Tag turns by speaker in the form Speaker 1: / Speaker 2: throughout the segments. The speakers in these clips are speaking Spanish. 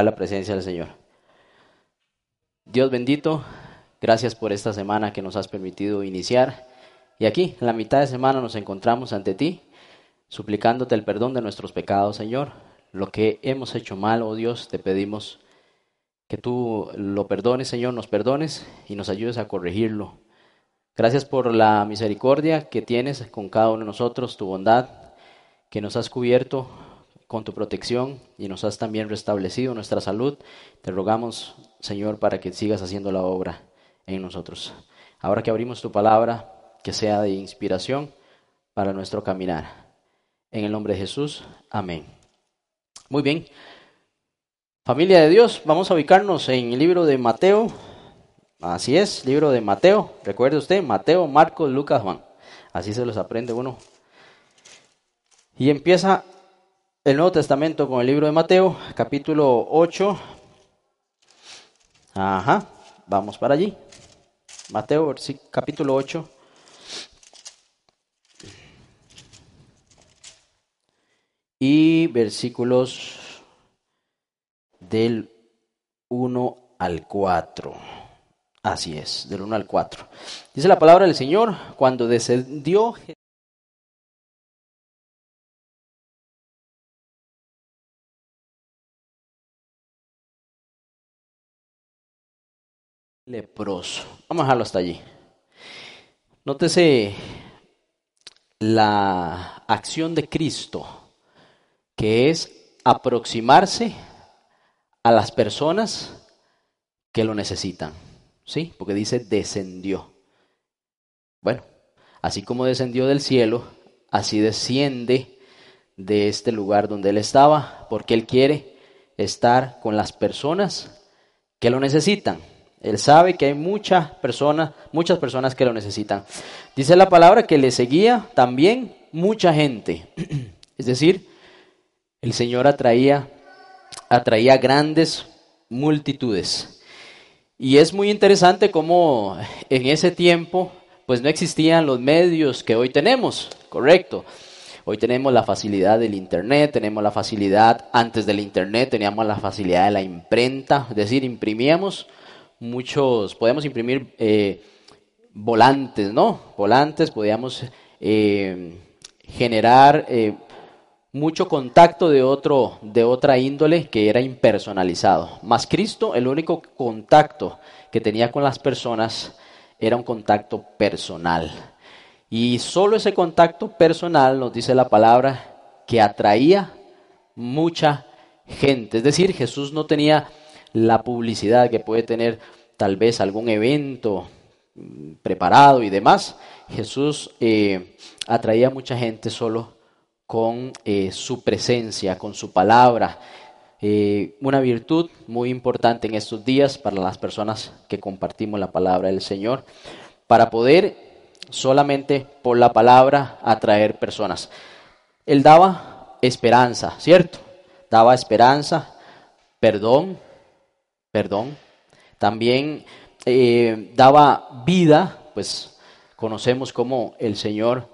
Speaker 1: la presencia del Señor. Dios bendito, gracias por esta semana que nos has permitido iniciar. Y aquí, en la mitad de semana, nos encontramos ante ti, suplicándote el perdón de nuestros pecados, Señor. Lo que hemos hecho mal, oh Dios, te pedimos que tú lo perdones, Señor, nos perdones y nos ayudes a corregirlo. Gracias por la misericordia que tienes con cada uno de nosotros, tu bondad, que nos has cubierto con tu protección y nos has también restablecido nuestra salud. Te rogamos, Señor, para que sigas haciendo la obra en nosotros. Ahora que abrimos tu palabra, que sea de inspiración para nuestro caminar. En el nombre de Jesús, amén. Muy bien. Familia de Dios, vamos a ubicarnos en el libro de Mateo. Así es, libro de Mateo. Recuerde usted, Mateo, Marcos, Lucas, Juan. Así se los aprende uno. Y empieza el Nuevo Testamento con el libro de Mateo, capítulo 8. Ajá, vamos para allí. Mateo, capítulo 8. Y versículos del 1 al 4. Así es, del 1 al 4. Dice la palabra del Señor, cuando descendió leproso. Vamos a dejarlo hasta allí. Nótese la acción de Cristo, que es aproximarse a las personas que lo necesitan. ¿Sí? Porque dice descendió. Bueno, así como descendió del cielo, así desciende de este lugar donde él estaba, porque él quiere estar con las personas que lo necesitan. Él sabe que hay muchas personas, muchas personas que lo necesitan. Dice la palabra que le seguía también mucha gente. Es decir, el Señor atraía, atraía grandes multitudes. Y es muy interesante cómo en ese tiempo pues no existían los medios que hoy tenemos, correcto. Hoy tenemos la facilidad del Internet, tenemos la facilidad, antes del Internet teníamos la facilidad de la imprenta, es decir, imprimíamos muchos, podíamos imprimir eh, volantes, ¿no? Volantes, podíamos eh, generar eh, mucho contacto de, otro, de otra índole que era impersonalizado. Más Cristo, el único contacto que tenía con las personas era un contacto personal. Y solo ese contacto personal, nos dice la palabra, que atraía mucha gente. Es decir, Jesús no tenía la publicidad que puede tener tal vez algún evento mm, preparado y demás, Jesús eh, atraía a mucha gente solo con eh, su presencia, con su palabra. Eh, una virtud muy importante en estos días para las personas que compartimos la palabra del Señor, para poder solamente por la palabra atraer personas. Él daba esperanza, ¿cierto? Daba esperanza, perdón, perdón. También eh, daba vida, pues conocemos cómo el Señor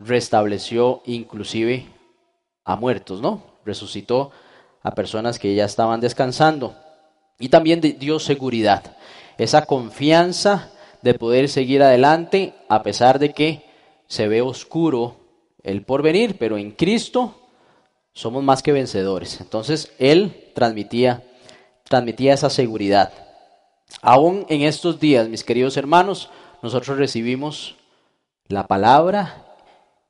Speaker 1: restableció inclusive a muertos, ¿no? Resucitó a personas que ya estaban descansando. Y también dio seguridad, esa confianza de poder seguir adelante a pesar de que se ve oscuro el porvenir, pero en Cristo somos más que vencedores. Entonces Él transmitía transmitía esa seguridad. Aún en estos días, mis queridos hermanos, nosotros recibimos la palabra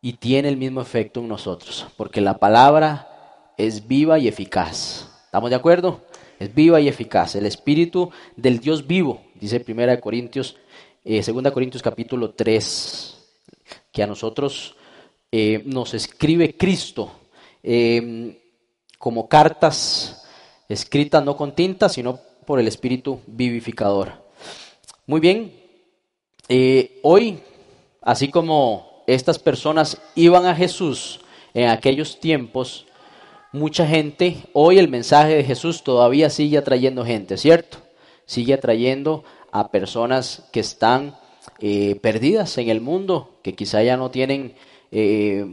Speaker 1: y tiene el mismo efecto en nosotros, porque la palabra es viva y eficaz. ¿Estamos de acuerdo? Es viva y eficaz. El espíritu del Dios vivo, dice 1 Corintios, eh, 2 Corintios capítulo 3, que a nosotros eh, nos escribe Cristo eh, como cartas escrita no con tinta, sino por el Espíritu vivificador. Muy bien, eh, hoy, así como estas personas iban a Jesús en aquellos tiempos, mucha gente, hoy el mensaje de Jesús todavía sigue atrayendo gente, ¿cierto? Sigue atrayendo a personas que están eh, perdidas en el mundo, que quizá ya no tienen eh,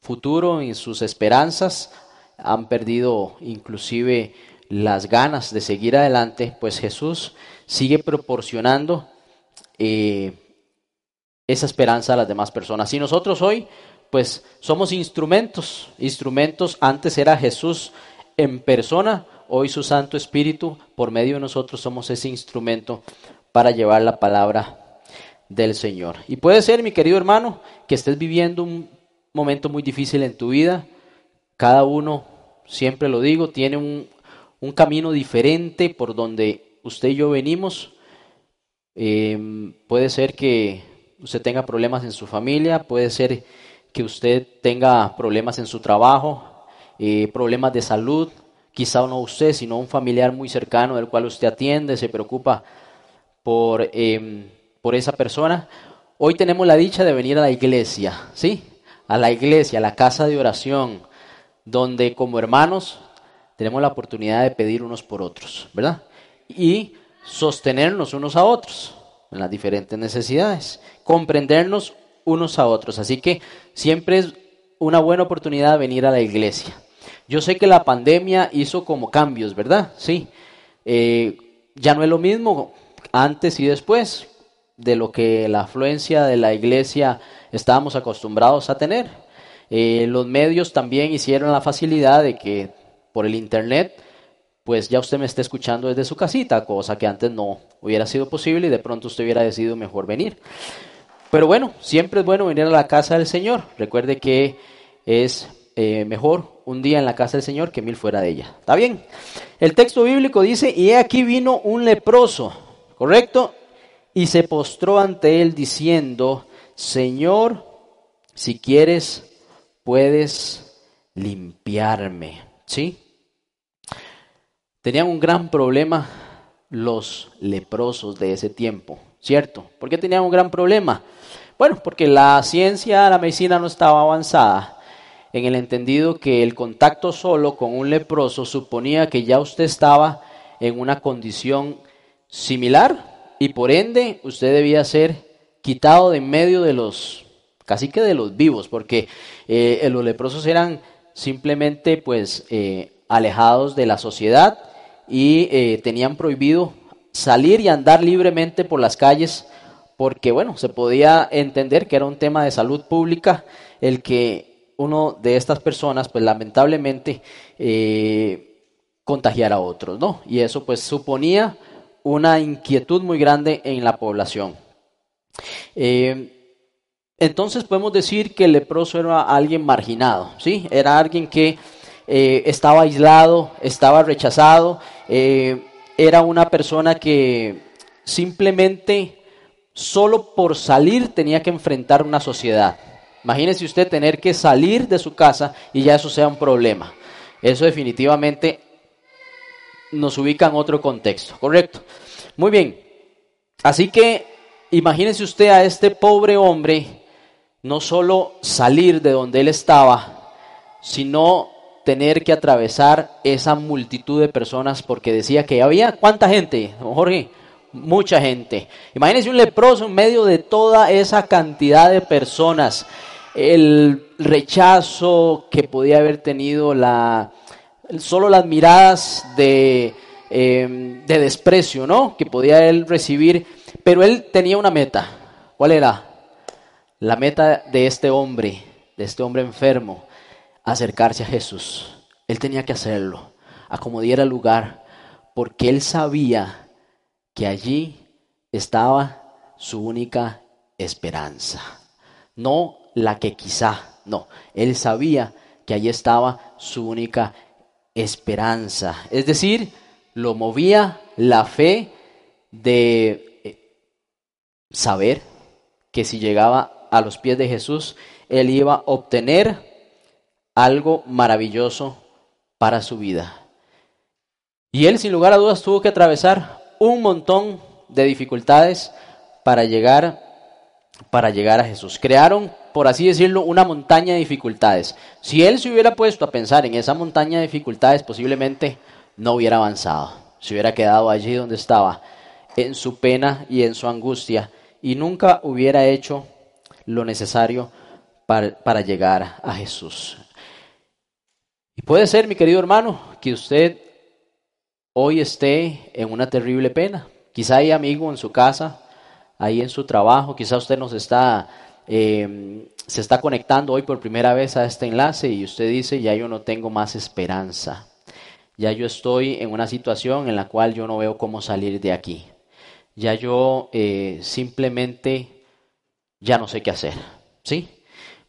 Speaker 1: futuro en sus esperanzas, han perdido inclusive las ganas de seguir adelante, pues Jesús sigue proporcionando eh, esa esperanza a las demás personas. Y nosotros hoy, pues somos instrumentos, instrumentos, antes era Jesús en persona, hoy su Santo Espíritu, por medio de nosotros somos ese instrumento para llevar la palabra del Señor. Y puede ser, mi querido hermano, que estés viviendo un momento muy difícil en tu vida. Cada uno, siempre lo digo, tiene un, camino diferente por donde usted y yo venimos. Em, puede ser que usted tenga problemas en su familia, puede ser que usted tenga problemas en su trabajo, eh, problemas de salud, quizá no usted, sino un familiar muy cercano del cual usted atiende, se preocupa por, em, por esa persona. Hoy tenemos la dicha de venir a la iglesia, ¿sí? A la iglesia, a la casa de oración, donde como hermanos tenemos la oportunidad de pedir unos por otros, ¿verdad? Y sostenernos unos a otros en las diferentes necesidades, comprendernos unos a otros. Así que siempre es una buena oportunidad venir a la iglesia. Yo sé que la pandemia hizo como cambios, ¿verdad? Sí. Eh, ya no es lo mismo antes y después de lo que la afluencia de la iglesia estábamos acostumbrados a tener. Eh, los medios también hicieron la facilidad de que por el internet, pues ya usted me está escuchando desde su casita, cosa que antes no hubiera sido posible y de pronto usted hubiera decidido mejor venir. Pero bueno, siempre es bueno venir a la casa del Señor. Recuerde que es eh, mejor un día en la casa del Señor que mil fuera de ella. ¿Está bien? El texto bíblico dice, y aquí vino un leproso, ¿correcto? Y se postró ante él diciendo, Señor, si quieres, puedes limpiarme. ¿Sí? Tenían un gran problema los leprosos de ese tiempo, ¿cierto? ¿Por qué tenían un gran problema? Bueno, porque la ciencia, la medicina no estaba avanzada en el entendido que el contacto solo con un leproso suponía que ya usted estaba en una condición similar y por ende usted debía ser quitado de en medio de los, casi que de los vivos, porque eh, los leprosos eran simplemente pues eh, alejados de la sociedad y eh, tenían prohibido salir y andar libremente por las calles porque, bueno, se podía entender que era un tema de salud pública el que uno de estas personas, pues lamentablemente, contagiara a otros, ¿no? Y eso pues suponía una inquietud muy grande en la población. Entonces podemos decir que el leproso era alguien marginado, ¿sí? Era alguien que eh, estaba aislado, estaba rechazado, eh, era una persona que simplemente solo por salir tenía que enfrentar una sociedad. Imagínese usted tener que salir de su casa y ya eso sea un problema. Eso definitivamente nos ubica en otro contexto, ¿correcto? Muy bien. Así que imagínese usted a este pobre hombre no solo salir de donde él estaba, sino tener que atravesar esa multitud de personas porque decía que había cuánta gente, Jorge, mucha gente. Imagínense un leproso en medio de toda esa cantidad de personas, el rechazo que podía haber tenido, la, solo las miradas de, em, de desprecio, ¿no? Que podía él recibir, pero él tenía una meta. ¿Cuál era? La meta de este hombre, de este hombre enfermo, acercarse a Jesús. Él tenía que hacerlo, a como diera lugar, porque él sabía que allí estaba su única esperanza. No la que quizá, no, él sabía que allí estaba su única esperanza. Es decir, lo movía la fe de eh, saber que si llegaba a los pies de Jesús, él iba a obtener algo maravilloso para su vida. Y él, sin lugar a dudas, tuvo que atravesar un montón de dificultades para llegar, para llegar a Jesús. Crearon, por así decirlo, una montaña de dificultades. Si él se hubiera puesto a pensar en esa montaña de dificultades, posiblemente no hubiera avanzado. Se hubiera quedado allí donde estaba, en su pena y en su angustia, y nunca hubiera hecho lo necesario para, para llegar a Jesús. Y puede ser, mi querido hermano, que usted hoy esté en una terrible pena. Quizá hay amigo en su casa, ahí en su trabajo, quizá usted nos está, em, se está conectando hoy por primera vez a este enlace y usted dice, ya yo no tengo más esperanza. Ya yo estoy en una situación en la cual yo no veo cómo salir de aquí. Ya yo eh, simplemente ya no sé qué hacer. ¿Sí?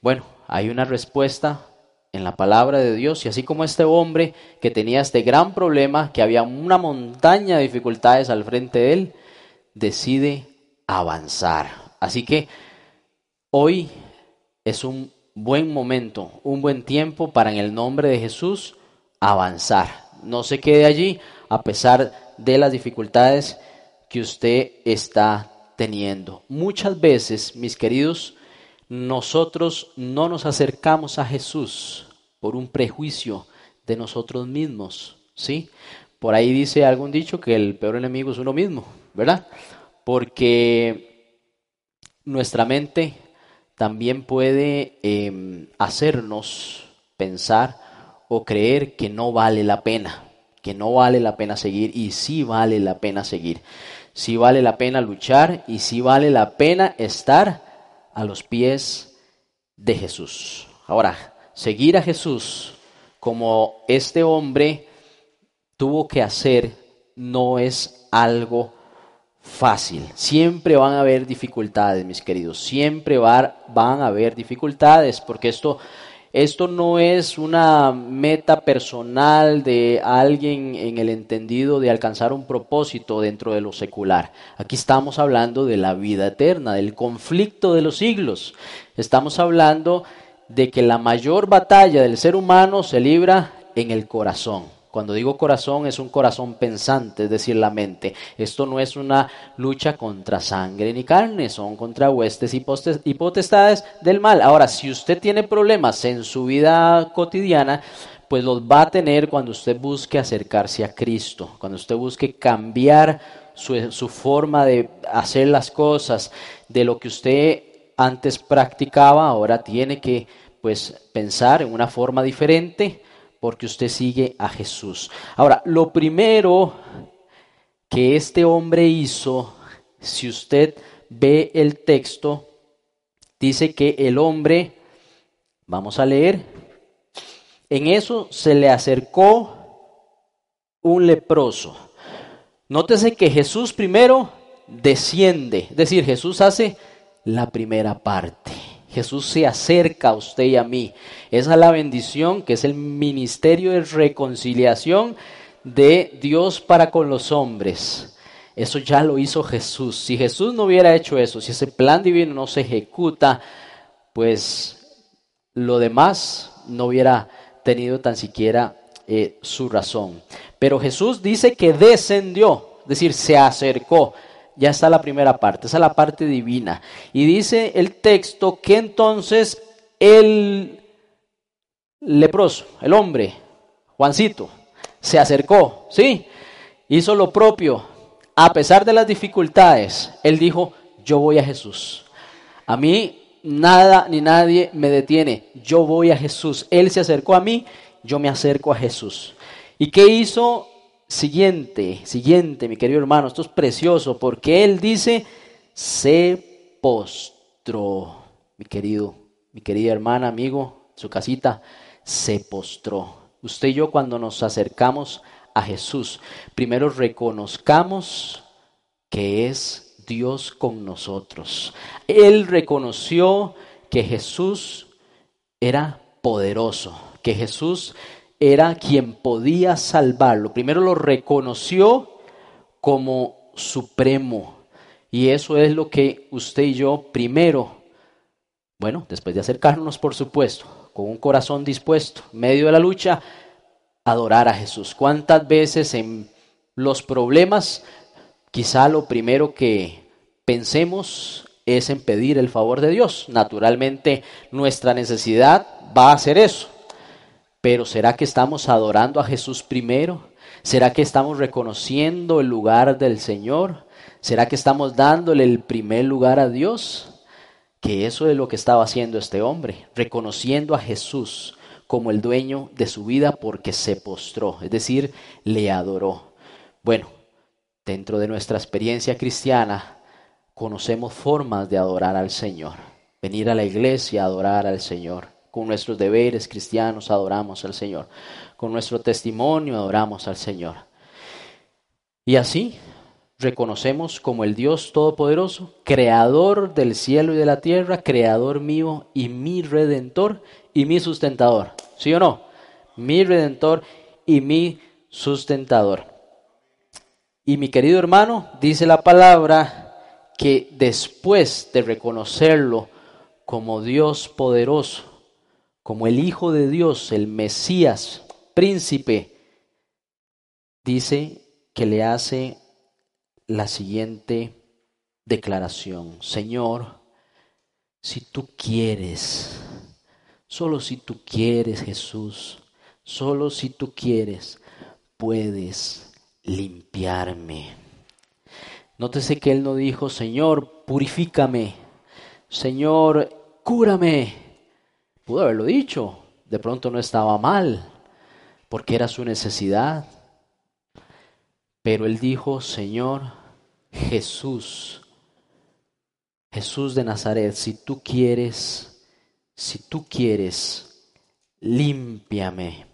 Speaker 1: Bueno, hay una respuesta en la palabra de Dios y así como este hombre que tenía este gran problema, que había una montaña de dificultades al frente de él, decide avanzar. Así que hoy es un buen momento, un buen tiempo para en el nombre de Jesús avanzar no se quede allí a pesar de las dificultades que usted está teniendo. Muchas veces, mis queridos, nosotros no nos acercamos a Jesús por un prejuicio de nosotros mismos, ¿sí? Por ahí dice algún dicho que el peor enemigo es uno mismo, ¿verdad? Porque nuestra mente también puede em, hacernos pensar o creer que no vale la pena, que no vale la pena seguir y sí vale la pena seguir. Sí vale la pena luchar y sí vale la pena estar a los pies de Jesús. Ahora, seguir a Jesús como este hombre tuvo que hacer no es algo fácil. Siempre van a haber dificultades, mis queridos. Siempre van a haber dificultades porque esto esto no es una meta personal de alguien en el entendido de alcanzar un propósito dentro de lo secular. Aquí estamos hablando de la vida eterna, del conflicto de los siglos. Estamos hablando de que la mayor batalla del ser humano se libra en el corazón. Cuando digo corazón es un corazón pensante, es decir, la mente. Esto no es una lucha contra sangre ni carne, son contra huestes y potestades del mal. Ahora, si usted tiene problemas en su vida cotidiana, pues los va a tener cuando usted busque acercarse a Cristo, cuando usted busque cambiar su, su forma de hacer las cosas, de lo que usted antes practicaba, ahora tiene que pues pensar en una forma diferente porque usted sigue a Jesús. Ahora, lo primero que este hombre hizo, si usted ve el texto, dice que el hombre, vamos a leer, en eso se le acercó un leproso. Nótese que Jesús primero desciende, es decir, Jesús hace la primera parte. Jesús se acerca a usted y a mí. Esa es la bendición que es el ministerio de reconciliación de Dios para con los hombres. Eso ya lo hizo Jesús. Si Jesús no hubiera hecho eso, si ese plan divino no se ejecuta, pues lo demás no hubiera tenido tan siquiera eh, su razón. Pero Jesús dice que descendió, es decir, se acercó ya está la primera parte, esa es la parte divina. Y dice el texto que entonces el leproso, el hombre, Juancito, se acercó, ¿sí? Hizo lo propio. A pesar de las dificultades, él dijo, yo voy a Jesús. A mí nada ni nadie me detiene. Yo voy a Jesús. Él se acercó a mí, yo me acerco a Jesús. ¿Y qué hizo siguiente, siguiente, mi querido hermano, esto es precioso porque él dice, se postró, mi querido, mi querida hermana, amigo, su casita, se postró. Usted y yo cuando nos acercamos a Jesús, primero reconozcamos que es Dios con nosotros. Él reconoció que Jesús era poderoso, que Jesús era quien podía salvarlo. Primero lo reconoció como supremo. Y eso es lo que usted y yo primero, bueno, después de acercarnos, por supuesto, con un corazón dispuesto, medio de la lucha, adorar a Jesús. ¿Cuántas veces en los problemas, quizá lo primero que pensemos es en pedir el favor de Dios? Naturalmente, nuestra necesidad va a ser eso. Pero ¿será que estamos adorando a Jesús primero? ¿Será que estamos reconociendo el lugar del Señor? ¿Será que estamos dándole el primer lugar a Dios? Que eso es lo que estaba haciendo este hombre, reconociendo a Jesús como el dueño de su vida porque se postró, es decir, le adoró. Bueno, dentro de nuestra experiencia cristiana, conocemos formas de adorar al Señor. Venir a la iglesia a adorar al Señor. Con nuestros deberes cristianos adoramos al Señor. Con nuestro testimonio adoramos al Señor. Y así reconocemos como el Dios Todopoderoso, creador del cielo y de la tierra, creador mío y mi redentor y mi sustentador. ¿Sí o no? Mi redentor y mi sustentador. Y mi querido hermano, dice la palabra que después de reconocerlo como Dios poderoso, como el Hijo de Dios, el Mesías, príncipe, dice que le hace la siguiente declaración. Señor, si tú quieres, solo si tú quieres Jesús, solo si tú quieres, puedes limpiarme. Nótese que él no dijo, Señor, purifícame, Señor, cúrame. Pudo haberlo dicho, de pronto no estaba mal, porque era su necesidad. Pero él dijo, Señor, Jesús, Jesús de Nazaret, si tú quieres, si tú quieres, límpiame.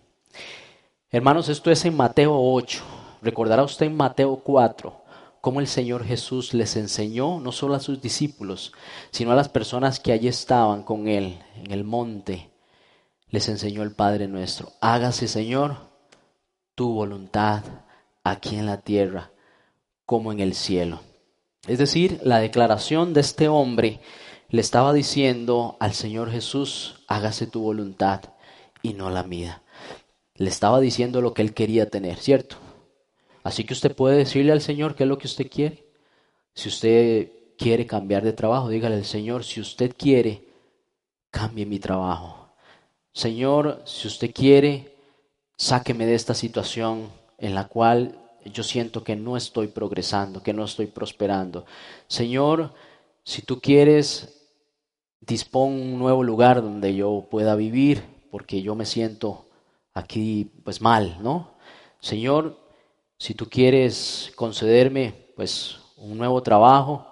Speaker 1: Hermanos, esto es en Mateo 8. Recordará usted en Mateo 4 cómo el Señor Jesús les enseñó no solo a sus discípulos, sino a las personas que allí estaban con Él en el monte. Les enseñó el Padre nuestro. Hágase, Señor, tu voluntad aquí en la tierra como en el cielo. Es decir, la declaración de este hombre le estaba diciendo al Señor Jesús, hágase tu voluntad y no la mía. Le estaba diciendo lo que él quería tener, ¿cierto? Así que usted puede decirle al Señor qué es lo que usted quiere. Si usted quiere cambiar de trabajo, dígale al Señor, si usted quiere, cambie mi trabajo. Señor, si usted quiere, sáqueme de esta situación en la cual yo siento que no estoy progresando, que no estoy prosperando. Señor, si tú quieres, dispón un nuevo lugar donde yo pueda vivir, porque yo me siento aquí pues mal, ¿no? Señor, si tú quieres concederme pues un nuevo trabajo,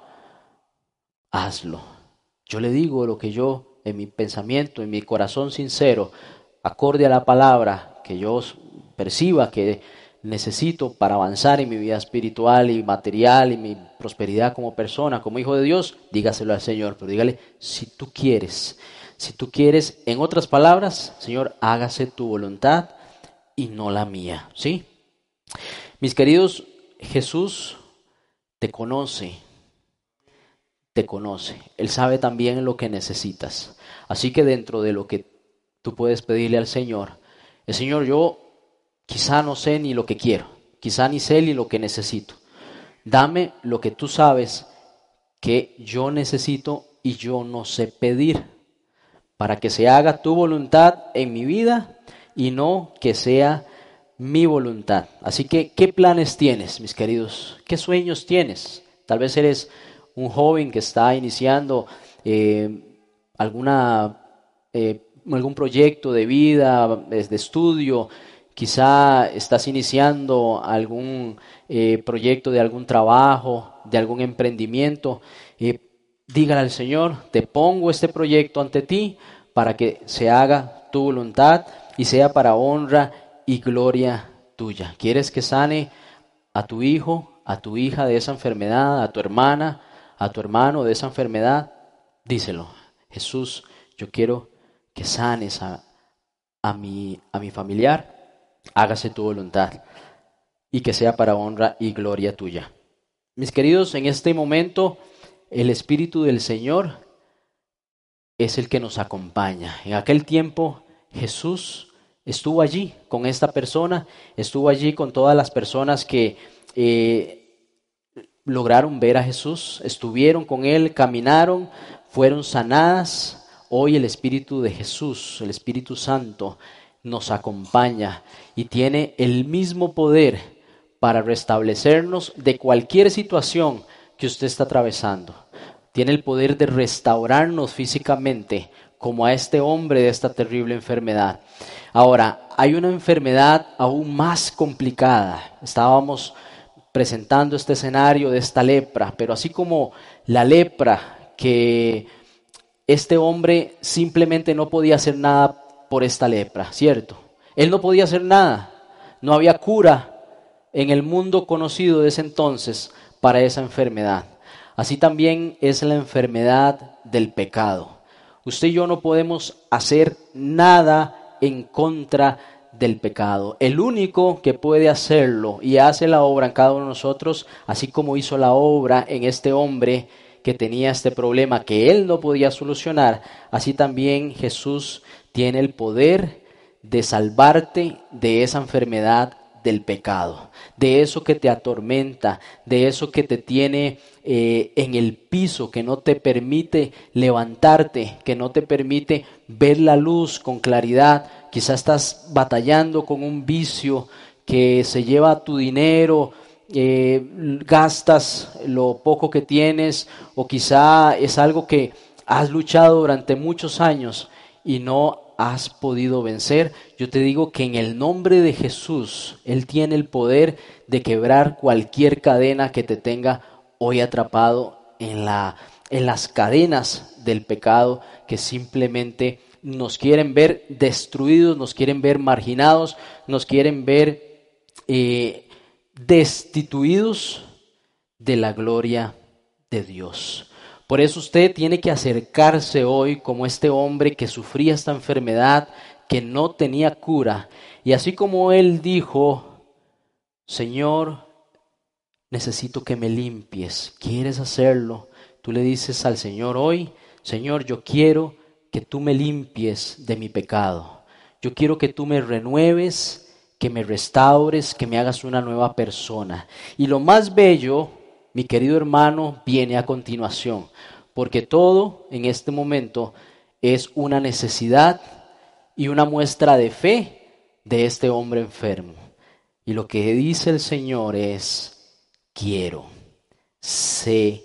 Speaker 1: hazlo. Yo le digo lo que yo en mi pensamiento, en mi corazón sincero, acorde a la palabra, que yo perciba que necesito para avanzar en mi vida espiritual y material y mi prosperidad como persona, como hijo de Dios, dígaselo al Señor, pero dígale, si tú quieres, si tú quieres, en otras palabras, Señor, hágase tu voluntad y no la mía, ¿sí? Mis queridos, Jesús te conoce, te conoce, Él sabe también lo que necesitas, así que dentro de lo que tú puedes pedirle al Señor, el Señor, yo Quizá no sé ni lo que quiero, quizá ni sé ni lo que necesito. Dame lo que tú sabes que yo necesito y yo no sé pedir, para que se haga tu voluntad en mi vida y no que sea mi voluntad. Así que, ¿qué planes tienes, mis queridos? ¿Qué sueños tienes? Tal vez eres un joven que está iniciando eh, alguna, eh, algún proyecto de vida, de estudio, Quizá estás iniciando algún eh, proyecto de algún trabajo, de algún emprendimiento. Dígale al Señor, te pongo este proyecto ante ti para que se haga tu voluntad y sea para honra y gloria tuya. ¿Quieres que sane a tu hijo, a tu hija de esa enfermedad, a tu hermana, a tu hermano de esa enfermedad? Díselo. Jesús, yo quiero que sanes a, a, mi, a mi familiar hágase tu voluntad y que sea para honra y gloria tuya. Mis queridos, en este momento el Espíritu del Señor es el que nos acompaña. En aquel tiempo Jesús estuvo allí con esta persona, estuvo allí con todas las personas que eh, lograron ver a Jesús, estuvieron con Él, caminaron, fueron sanadas. Hoy el Espíritu de Jesús, el Espíritu Santo, nos acompaña y tiene el mismo poder para restablecernos de cualquier situación que usted está atravesando. Tiene el poder de restaurarnos físicamente como a este hombre de esta terrible enfermedad. Ahora, hay una enfermedad aún más complicada. Estábamos presentando este escenario de esta lepra, pero así como la lepra que este hombre simplemente no podía hacer nada por esta lepra, ¿cierto? Él no podía hacer nada, no había cura en el mundo conocido de ese entonces para esa enfermedad. Así también es la enfermedad del pecado. Usted y yo no podemos hacer nada en contra del pecado. El único que puede hacerlo y hace la obra en cada uno de nosotros, así como hizo la obra en este hombre que tenía este problema que él no podía solucionar, así también Jesús tiene el poder de salvarte de esa enfermedad del pecado, de eso que te atormenta, de eso que te tiene eh, en el piso, que no te permite levantarte, que no te permite ver la luz con claridad. Quizás estás batallando con un vicio que se lleva tu dinero, eh, gastas lo poco que tienes, o quizá es algo que has luchado durante muchos años y no has podido vencer, yo te digo que en el nombre de Jesús, Él tiene el poder de quebrar cualquier cadena que te tenga hoy atrapado en, la, en las cadenas del pecado que simplemente nos quieren ver destruidos, nos quieren ver marginados, nos quieren ver eh, destituidos de la gloria de Dios. Por eso usted tiene que acercarse hoy como este hombre que sufría esta enfermedad, que no tenía cura. Y así como él dijo, Señor, necesito que me limpies. ¿Quieres hacerlo? Tú le dices al Señor hoy, Señor, yo quiero que tú me limpies de mi pecado. Yo quiero que tú me renueves, que me restaures, que me hagas una nueva persona. Y lo más bello mi querido hermano, viene a continuación, porque todo en este momento es una necesidad y una muestra de fe de este hombre enfermo. Y lo que dice el Señor es, quiero, sé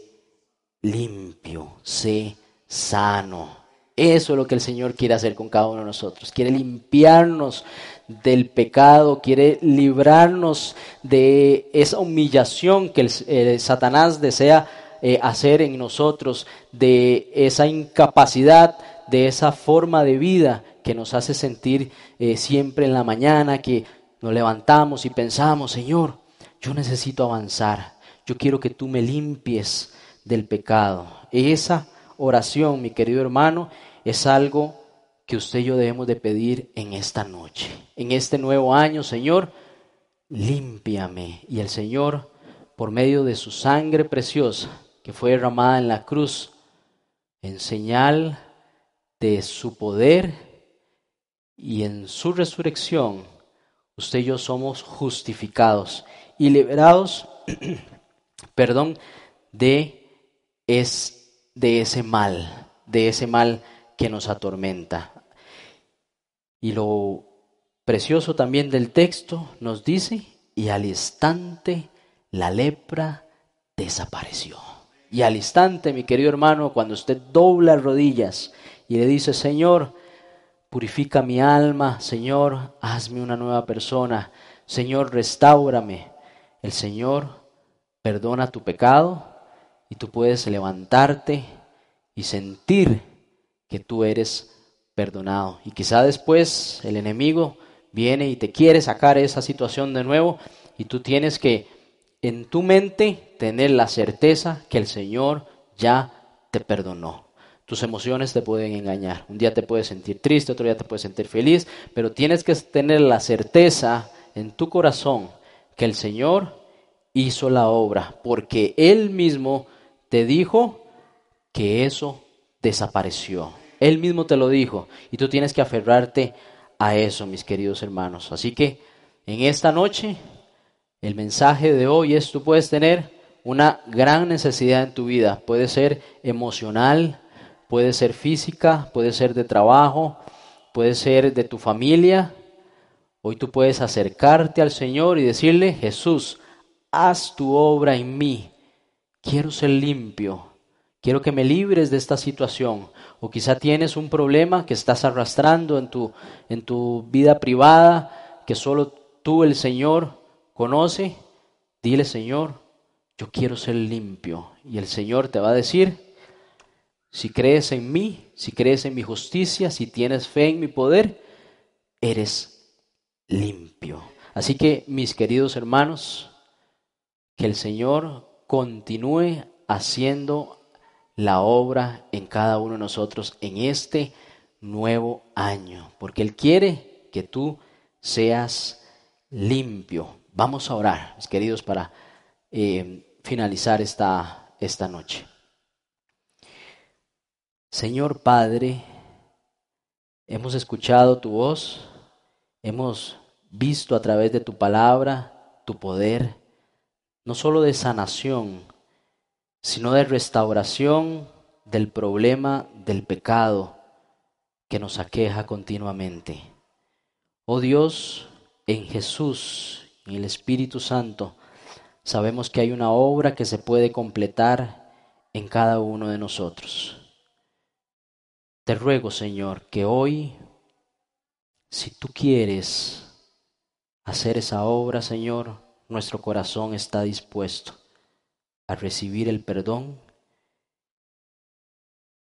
Speaker 1: limpio, sé sano. Eso es lo que el Señor quiere hacer con cada uno de nosotros. Quiere limpiarnos del pecado, quiere librarnos de esa humillación que eh, Satanás desea eh, hacer en nosotros, de esa incapacidad, de esa forma de vida que nos hace sentir eh, siempre en la mañana, que nos levantamos y pensamos, Señor, yo necesito avanzar, yo quiero que tú me limpies del pecado. Esa oración, mi querido hermano, es algo que usted y yo debemos de pedir en esta noche, en este nuevo año, Señor, límpiame. Y el Señor, por medio de su sangre preciosa, que fue derramada en la cruz, en señal de su poder y en su resurrección, usted y yo somos justificados y liberados, perdón, de, es, de ese mal, de ese mal que nos atormenta. Y lo precioso también del texto nos dice, y al instante la lepra desapareció. Y al instante, mi querido hermano, cuando usted dobla rodillas y le dice, Señor, purifica mi alma, Señor, hazme una nueva persona, Señor, restaurame. El Señor perdona tu pecado y tú puedes levantarte y sentir que tú eres perdonado. Y quizá después el enemigo viene y te quiere sacar esa situación de nuevo y tú tienes que en tu mente tener la certeza que el Señor ya te perdonó. Tus emociones te pueden engañar. Un día te puedes sentir triste, otro día te puedes sentir feliz, pero tienes que tener la certeza en tu corazón que el Señor hizo la obra, porque Él mismo te dijo que eso desapareció. Él mismo te lo dijo y tú tienes que aferrarte a eso, mis queridos hermanos. Así que en esta noche, el mensaje de hoy es, tú puedes tener una gran necesidad en tu vida. Puede ser emocional, puede ser física, puede ser de trabajo, puede ser de tu familia. Hoy tú puedes acercarte al Señor y decirle, Jesús, haz tu obra en mí. Quiero ser limpio. Quiero que me libres de esta situación. O quizá tienes un problema que estás arrastrando en tu, en tu vida privada, que solo tú, el Señor, conoce. Dile, Señor, yo quiero ser limpio. Y el Señor te va a decir, si crees en mí, si crees en mi justicia, si tienes fe en mi poder, eres limpio. Así que, mis queridos hermanos, que el Señor continúe haciendo la obra en cada uno de nosotros en este nuevo año, porque Él quiere que tú seas limpio. Vamos a orar, mis queridos, para eh, finalizar esta, esta noche. Señor Padre, hemos escuchado tu voz, hemos visto a través de tu palabra tu poder, no solo de sanación, sino de restauración del problema del pecado que nos aqueja continuamente. Oh Dios, en Jesús, en el Espíritu Santo, sabemos que hay una obra que se puede completar en cada uno de nosotros. Te ruego, Señor, que hoy, si tú quieres hacer esa obra, Señor, nuestro corazón está dispuesto a recibir el perdón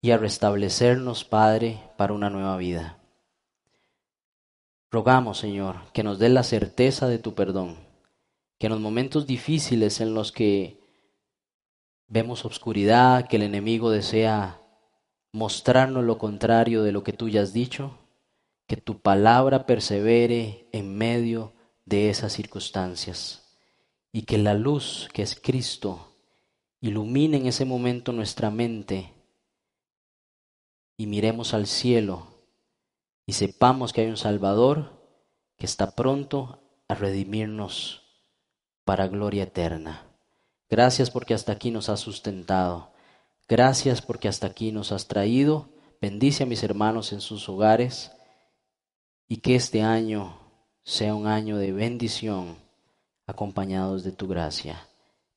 Speaker 1: y a restablecernos, Padre, para una nueva vida. Rogamos, Señor, que nos dé la certeza de tu perdón, que en los momentos difíciles en los que vemos obscuridad, que el enemigo desea mostrarnos lo contrario de lo que tú ya has dicho, que tu palabra persevere en medio de esas circunstancias y que la luz que es Cristo ilumine en ese momento nuestra mente y miremos al cielo y sepamos que hay un Salvador que está pronto a redimirnos para gloria eterna. Gracias porque hasta aquí nos has sustentado. Gracias porque hasta aquí nos has traído. Bendice a mis hermanos en sus hogares y que este año sea un año de bendición acompañados de tu gracia.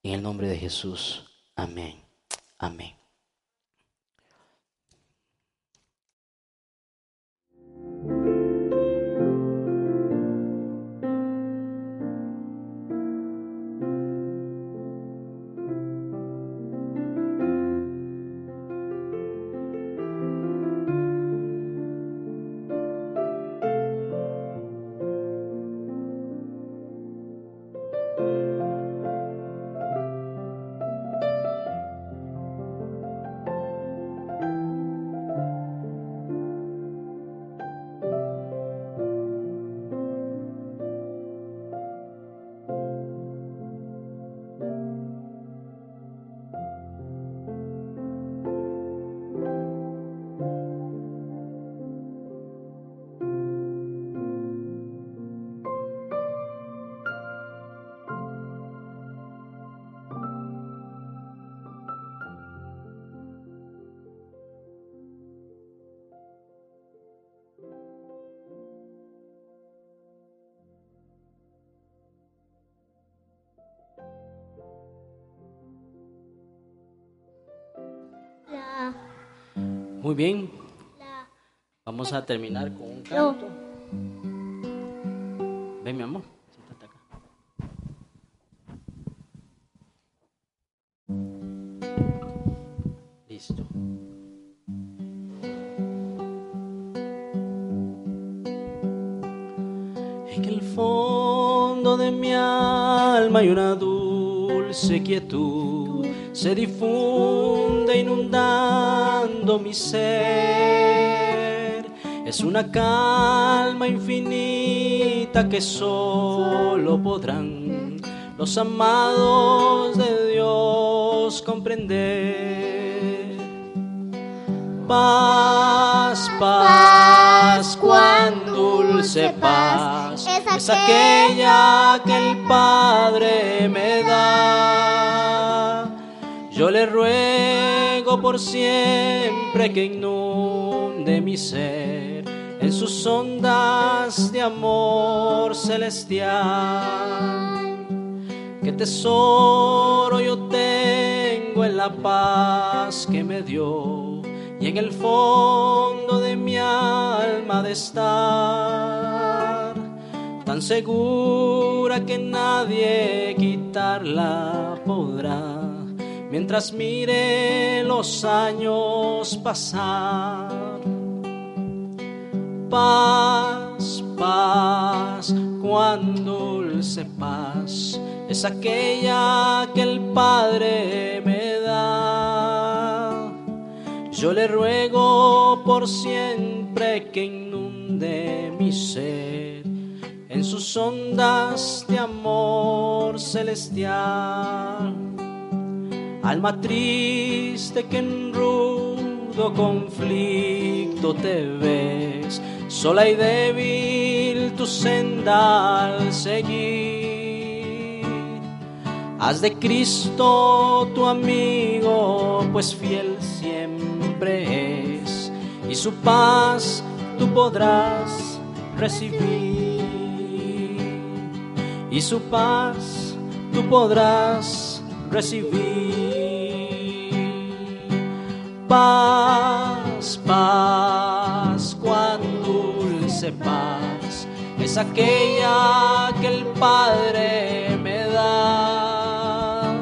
Speaker 1: En el nombre de Jesús. Amén. Amén. Muy bien. Vamos a terminar con un canto. Ven, mi amor. Siéntate acá. Listo. En el fondo de mi alma hay una dulce quietud, se difunde mi ser. Es una calma infinita que solo podrán los amados de Dios comprender. Paz, paz, cuán dulce paz es aquella que el Padre me da. Yo le ruego por siempre que inunde mi ser en sus ondas de amor celestial. Qué tesoro yo tengo en la paz que me dio y en el fondo de mi alma de estar tan segura que nadie quitarla podrá, mientras mire los años pasar. Paz, paz, cuán dulce paz, es aquella que el Padre me da. Yo le ruego por siempre que inunde mi ser en sus ondas de amor celestial. Alma triste que en rudo conflicto te ves, sola y débil tu senda al seguir. Haz de Cristo tu amigo, pues fiel siempre es, y su paz tú podrás recibir y su paz tú podrás recibir. Paz, paz, cuán dulce paz es aquella que el Padre me da.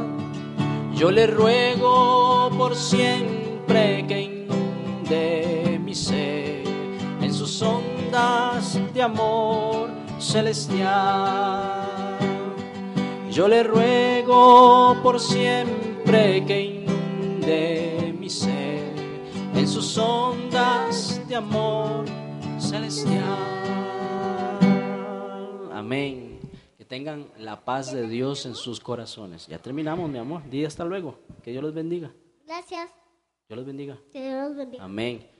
Speaker 1: Yo le ruego por siempre que inunde mi ser en sus ondas de amor celestial. Yo le ruego por siempre que inunde mi ser en sus ondas de amor celestial. Amén. Que tengan la paz de Dios en sus corazones. Ya terminamos, mi amor. Dí hasta luego. Que Dios los bendiga.
Speaker 2: Gracias.
Speaker 1: Dios los bendiga.
Speaker 2: Que Dios los bendiga.
Speaker 1: Amén.